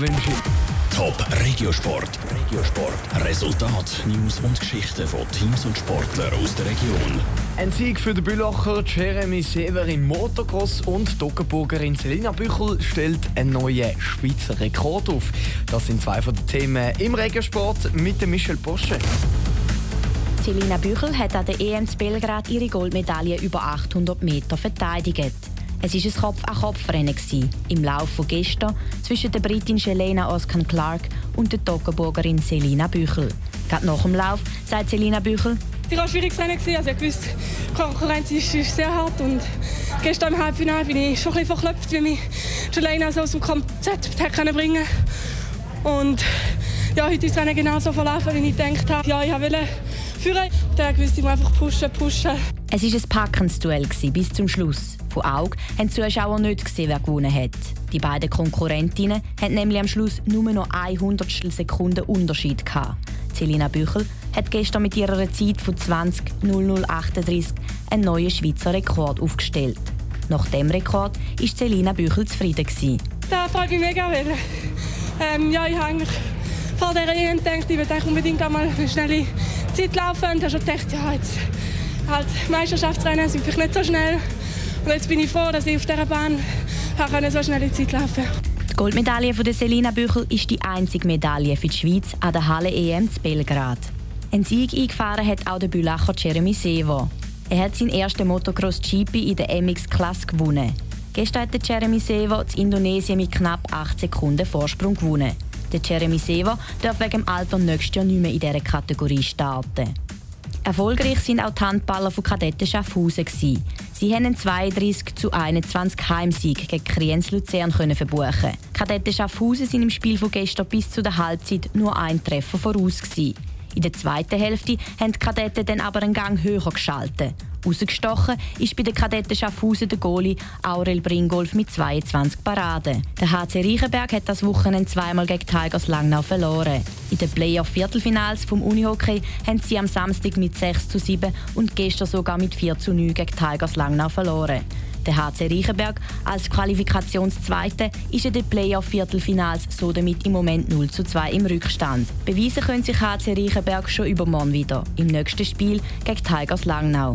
wünsche Top Regiosport. Regiosport. Resultat, News und Geschichten von Teams und Sportlern aus der Region. Ein Sieg für den Bülacher Jeremy Sever im Motocross und die Selina Büchel stellt einen neuen Schweizer Rekord auf. Das sind zwei von den Themen im Regiosport mit dem Michel Posche. Selina Büchel hat an der EM Belgrad ihre Goldmedaille über 800 Meter verteidigt. Es war ein Kopf-an-Kopf-Rennen im Lauf von gestern zwischen der Britin Helena Oskan Clark und der Toggenburgerin Selina Büchel. Gerade nach dem Lauf sagt Selina Büchel, es war ein schwieriges Rennen. Also ich wusste, die Konkurrenz ist, ist, sehr hart. Und gestern im Halbfinale bin ich schon ein bisschen verklopft, wie mich Jelena so aus dem Konzept bringen Und ja, heute ist Rennen genauso verlaufen, wie ich gedacht habe. Ja, ich wollte führen. Dann wusste ich einfach pushen, pushen. Es war ein packendes Duell bis zum Schluss. Von Auge haben die Zuschauer nicht gesehen, wer gewonnen hat. Die beiden Konkurrentinnen hatten nämlich am Schluss nur noch ein Hundertstel Sekunden Unterschied gehabt. Selina Büchel hat gestern mit ihrer Zeit von 20.0038 einen neuen Schweizer Rekord aufgestellt. Nach dem Rekord war Selina Büchel zufrieden. Gewesen. Da freut mich mega. Weil, ähm, ja, ich habe vor der EM gedacht, ich will unbedingt einmal eine schnelle Zeit laufen. Und habe schon gedacht, ja, jetzt halt, Meisterschaftsrennen sind vielleicht nicht so schnell. Und jetzt bin ich froh, dass ich auf dieser Bahn so schnell in Zeit laufen Die Goldmedaille von Selina Büchel ist die einzige Medaille für die Schweiz an der Halle EM zu Belgrad. Ein Sieg eingefahren hat auch der Bülacher Jeremy Sevo. Er hat seinen ersten Motocross GP in der MX-Klasse gewonnen. Gestern hat Jeremy Sevo in Indonesien mit knapp 8 Sekunden Vorsprung gewonnen. Der Jeremy Sevo darf wegen dem Alter nächstes Jahr nicht mehr in dieser Kategorie starten. Erfolgreich sind auch die Handballer von Kadetten Schaffhausen. Sie haben einen 32 zu 21 Heimsieg gegen Kriens Luzern verbuchen. Kadetten Schaffhausen sind im Spiel von gestern bis zu der Halbzeit nur ein Treffer voraus. In der zweiten Hälfte haben die Kadetten dann aber einen Gang höher geschaltet. Rausgestochen ist bei den Kadetten Schaffhausen der Goalie Aurel Bringolf mit 22 Paraden. Der HC Reichenberg hat das Wochenende zweimal gegen Tigers Langnau verloren. In den Playoff-Viertelfinals vom Unihockey haben sie am Samstag mit 6 zu 7 und gestern sogar mit 4 zu 9 gegen Tigers Langnau verloren. Der HC Reichenberg als Qualifikationszweite ist in den Playoff-Viertelfinals so damit im Moment 0 zu 2 im Rückstand. Beweisen können sich HC Reichenberg schon übermorgen wieder im nächsten Spiel gegen Tigers Langnau.